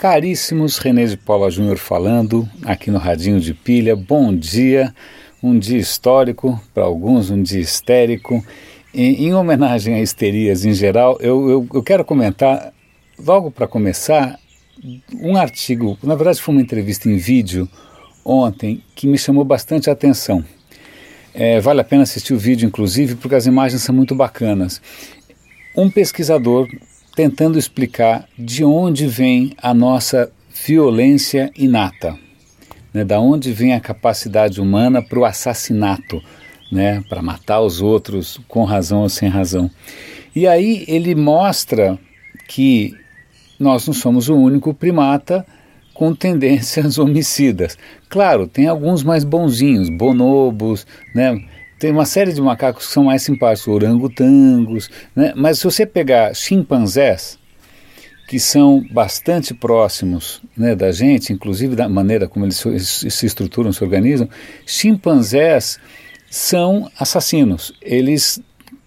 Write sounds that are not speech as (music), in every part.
Caríssimos, René de Paula Júnior falando aqui no Radinho de Pilha. Bom dia, um dia histórico, para alguns um dia histérico. Em homenagem a histerias em geral, eu, eu, eu quero comentar, logo para começar, um artigo, na verdade foi uma entrevista em vídeo ontem, que me chamou bastante a atenção. É, vale a pena assistir o vídeo, inclusive, porque as imagens são muito bacanas. Um pesquisador tentando explicar de onde vem a nossa violência inata, né, da onde vem a capacidade humana para o assassinato, né, para matar os outros com razão ou sem razão. E aí ele mostra que nós não somos o único primata com tendências (laughs) homicidas. Claro, tem alguns mais bonzinhos, bonobos, né? Tem uma série de macacos que são mais simpáticos, orangotangos, né? mas se você pegar chimpanzés, que são bastante próximos né, da gente, inclusive da maneira como eles se estruturam, se organizam, chimpanzés são assassinos. Eles,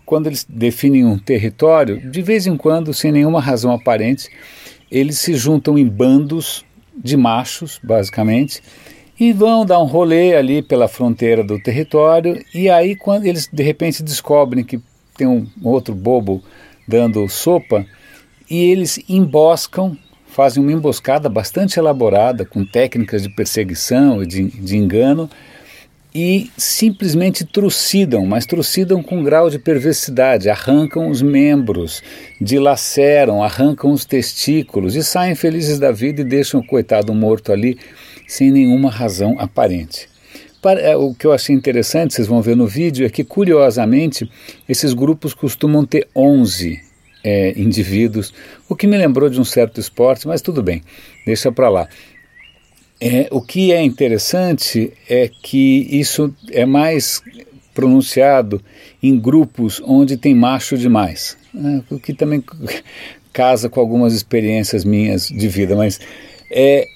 quando eles definem um território, de vez em quando, sem nenhuma razão aparente, eles se juntam em bandos de machos, basicamente, e vão dar um rolê ali pela fronteira do território e aí quando eles de repente descobrem que tem um outro bobo dando sopa e eles emboscam, fazem uma emboscada bastante elaborada com técnicas de perseguição e de, de engano e simplesmente trucidam, mas trucidam com grau de perversidade, arrancam os membros, dilaceram, arrancam os testículos e saem felizes da vida e deixam o coitado morto ali sem nenhuma razão aparente. É, o que eu achei interessante, vocês vão ver no vídeo, é que curiosamente esses grupos costumam ter 11 é, indivíduos, o que me lembrou de um certo esporte, mas tudo bem, deixa para lá. É, o que é interessante é que isso é mais pronunciado em grupos onde tem macho demais, né, o que também (laughs) casa com algumas experiências minhas de vida, mas é,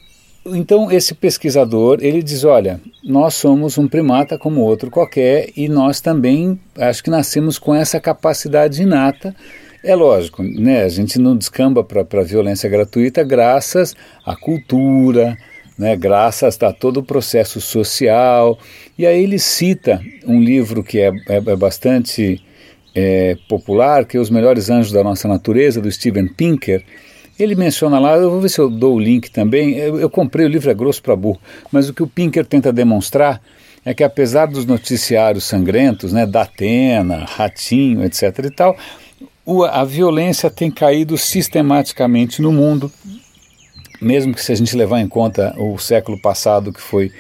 então esse pesquisador ele diz, olha, nós somos um primata como outro qualquer e nós também acho que nascemos com essa capacidade inata. É lógico, né? A gente não descamba para violência gratuita graças à cultura, né? Graças a todo o processo social. E aí ele cita um livro que é, é, é bastante é, popular, que é Os Melhores Anjos da Nossa Natureza, do Steven Pinker ele menciona lá, eu vou ver se eu dou o link também. Eu, eu comprei o livro, é grosso para burro, mas o que o Pinker tenta demonstrar é que apesar dos noticiários sangrentos, né, da Atena, Ratinho, etc. e tal, o, a violência tem caído sistematicamente no mundo, mesmo que se a gente levar em conta o século passado, que foi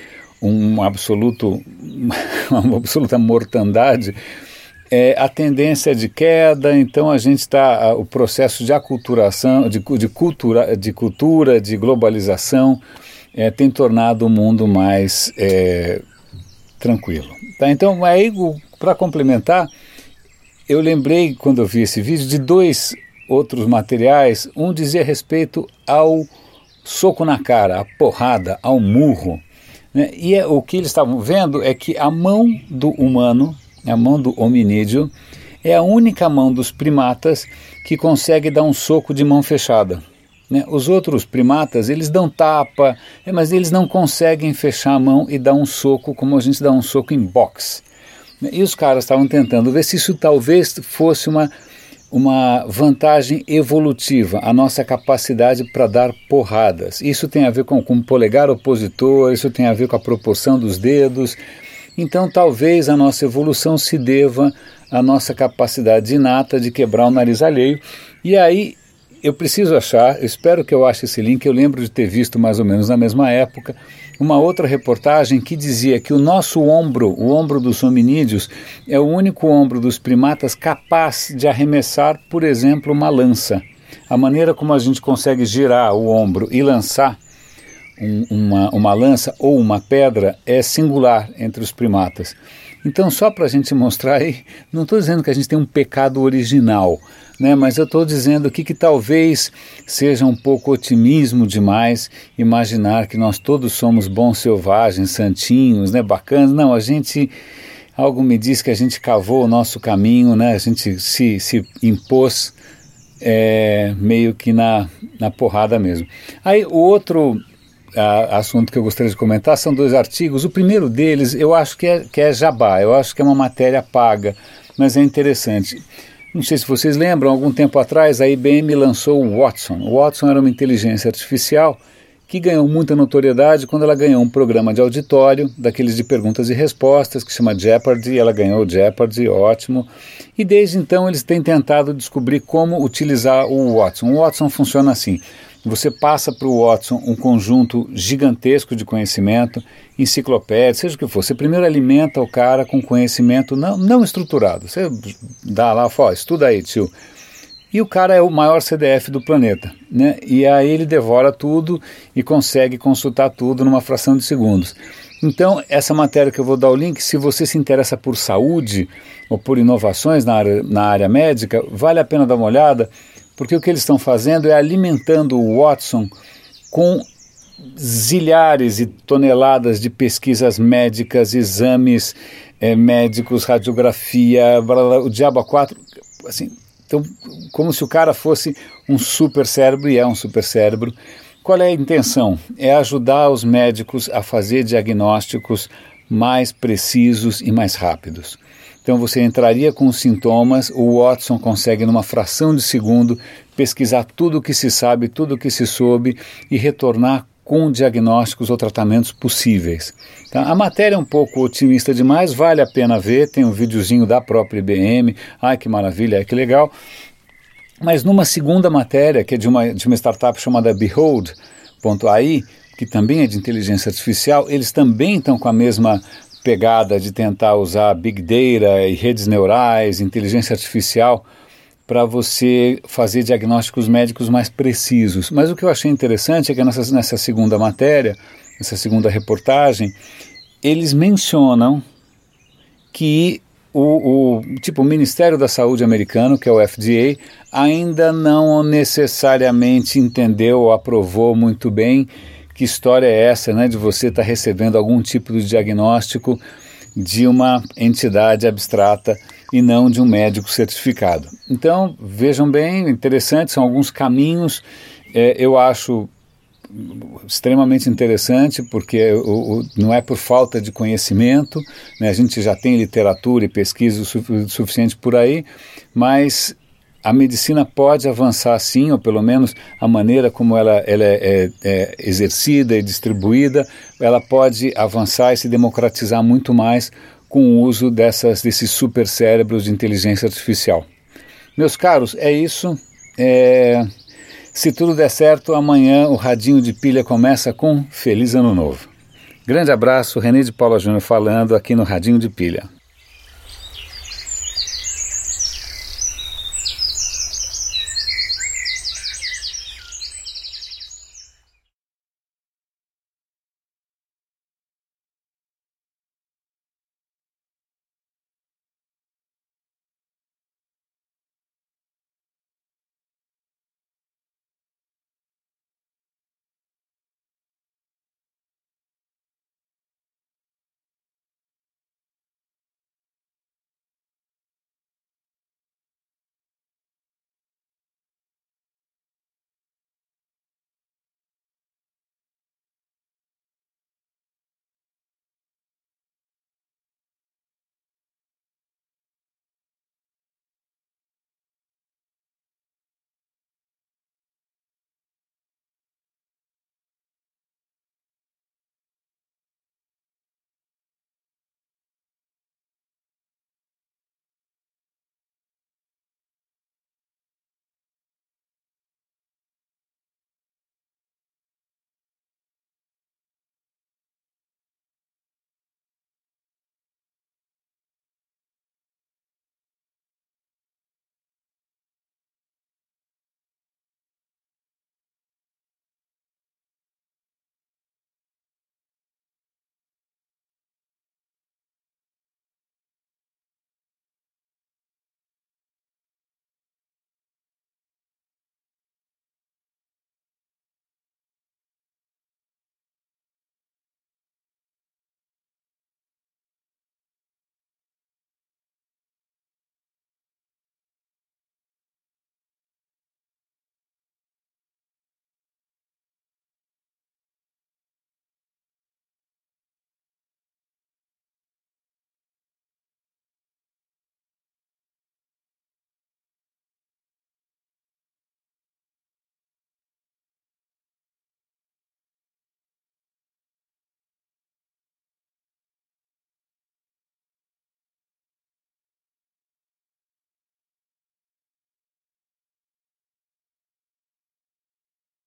um absoluto, (laughs) uma absoluta mortandade, é, a tendência de queda, então a gente está, o processo de aculturação, de, de, cultura, de cultura, de globalização, é, tem tornado o mundo mais é, tranquilo. Tá? Então, aí, para complementar, eu lembrei, quando eu vi esse vídeo, de dois outros materiais. Um dizia respeito ao soco na cara, a porrada, ao murro. Né? E é, o que eles estavam vendo é que a mão do humano a mão do hominídeo, é a única mão dos primatas que consegue dar um soco de mão fechada. Né? Os outros primatas, eles dão tapa, é, mas eles não conseguem fechar a mão e dar um soco como a gente dá um soco em boxe. E os caras estavam tentando ver se isso talvez fosse uma, uma vantagem evolutiva, a nossa capacidade para dar porradas. Isso tem a ver com, com o polegar opositor, isso tem a ver com a proporção dos dedos, então, talvez a nossa evolução se deva à nossa capacidade inata de quebrar o nariz alheio. E aí, eu preciso achar, eu espero que eu ache esse link, eu lembro de ter visto mais ou menos na mesma época, uma outra reportagem que dizia que o nosso ombro, o ombro dos hominídeos, é o único ombro dos primatas capaz de arremessar, por exemplo, uma lança. A maneira como a gente consegue girar o ombro e lançar um, uma, uma lança ou uma pedra é singular entre os primatas. Então, só para a gente mostrar aí, não estou dizendo que a gente tem um pecado original, né, mas eu estou dizendo que talvez seja um pouco otimismo demais imaginar que nós todos somos bons selvagens, santinhos, né, bacanas. Não, a gente, algo me diz que a gente cavou o nosso caminho, né, a gente se, se impôs é, meio que na, na porrada mesmo. Aí o outro a, assunto que eu gostaria de comentar são dois artigos. O primeiro deles eu acho que é, que é jabá, eu acho que é uma matéria paga, mas é interessante. Não sei se vocês lembram, algum tempo atrás a IBM lançou o Watson. O Watson era uma inteligência artificial que ganhou muita notoriedade quando ela ganhou um programa de auditório, daqueles de perguntas e respostas, que chama Jeopardy, ela ganhou o Jeopardy, ótimo. E desde então eles têm tentado descobrir como utilizar o Watson. O Watson funciona assim: você passa para o Watson um conjunto gigantesco de conhecimento, enciclopédia, seja o que for. Você primeiro alimenta o cara com conhecimento não, não estruturado. Você dá lá, fala, estuda aí, tio. E o cara é o maior CDF do planeta, né? E aí ele devora tudo e consegue consultar tudo numa fração de segundos. Então, essa matéria que eu vou dar o link, se você se interessa por saúde ou por inovações na área, na área médica, vale a pena dar uma olhada porque o que eles estão fazendo é alimentando o Watson com zilhares e toneladas de pesquisas médicas, exames é, médicos, radiografia, blá, blá, o diabo a quatro, assim, então, como se o cara fosse um super cérebro, e é um super cérebro. Qual é a intenção? É ajudar os médicos a fazer diagnósticos mais precisos e mais rápidos. Então você entraria com os sintomas, o Watson consegue numa fração de segundo pesquisar tudo o que se sabe, tudo o que se soube e retornar com diagnósticos ou tratamentos possíveis. Tá? A matéria é um pouco otimista demais, vale a pena ver, tem um videozinho da própria IBM, ai que maravilha, ai que legal. Mas numa segunda matéria, que é de uma, de uma startup chamada Behold.ai, que também é de inteligência artificial, eles também estão com a mesma pegada de tentar usar Big Data e redes neurais, inteligência artificial, para você fazer diagnósticos médicos mais precisos. Mas o que eu achei interessante é que nessa, nessa segunda matéria, nessa segunda reportagem, eles mencionam que o, o, tipo, o Ministério da Saúde americano, que é o FDA, ainda não necessariamente entendeu ou aprovou muito bem que história é essa, né, de você estar tá recebendo algum tipo de diagnóstico de uma entidade abstrata e não de um médico certificado. Então, vejam bem, interessante, são alguns caminhos, é, eu acho extremamente interessante, porque o, o, não é por falta de conhecimento, né, a gente já tem literatura e pesquisa o suficiente por aí, mas a medicina pode avançar sim, ou pelo menos a maneira como ela, ela é, é, é, exercida e distribuída, ela pode avançar e se democratizar muito mais com o uso dessas, desses super cérebros de inteligência artificial. Meus caros, é isso. É... Se tudo der certo, amanhã o Radinho de Pilha começa com Feliz Ano Novo. Grande abraço, René de Paula Júnior falando aqui no Radinho de Pilha.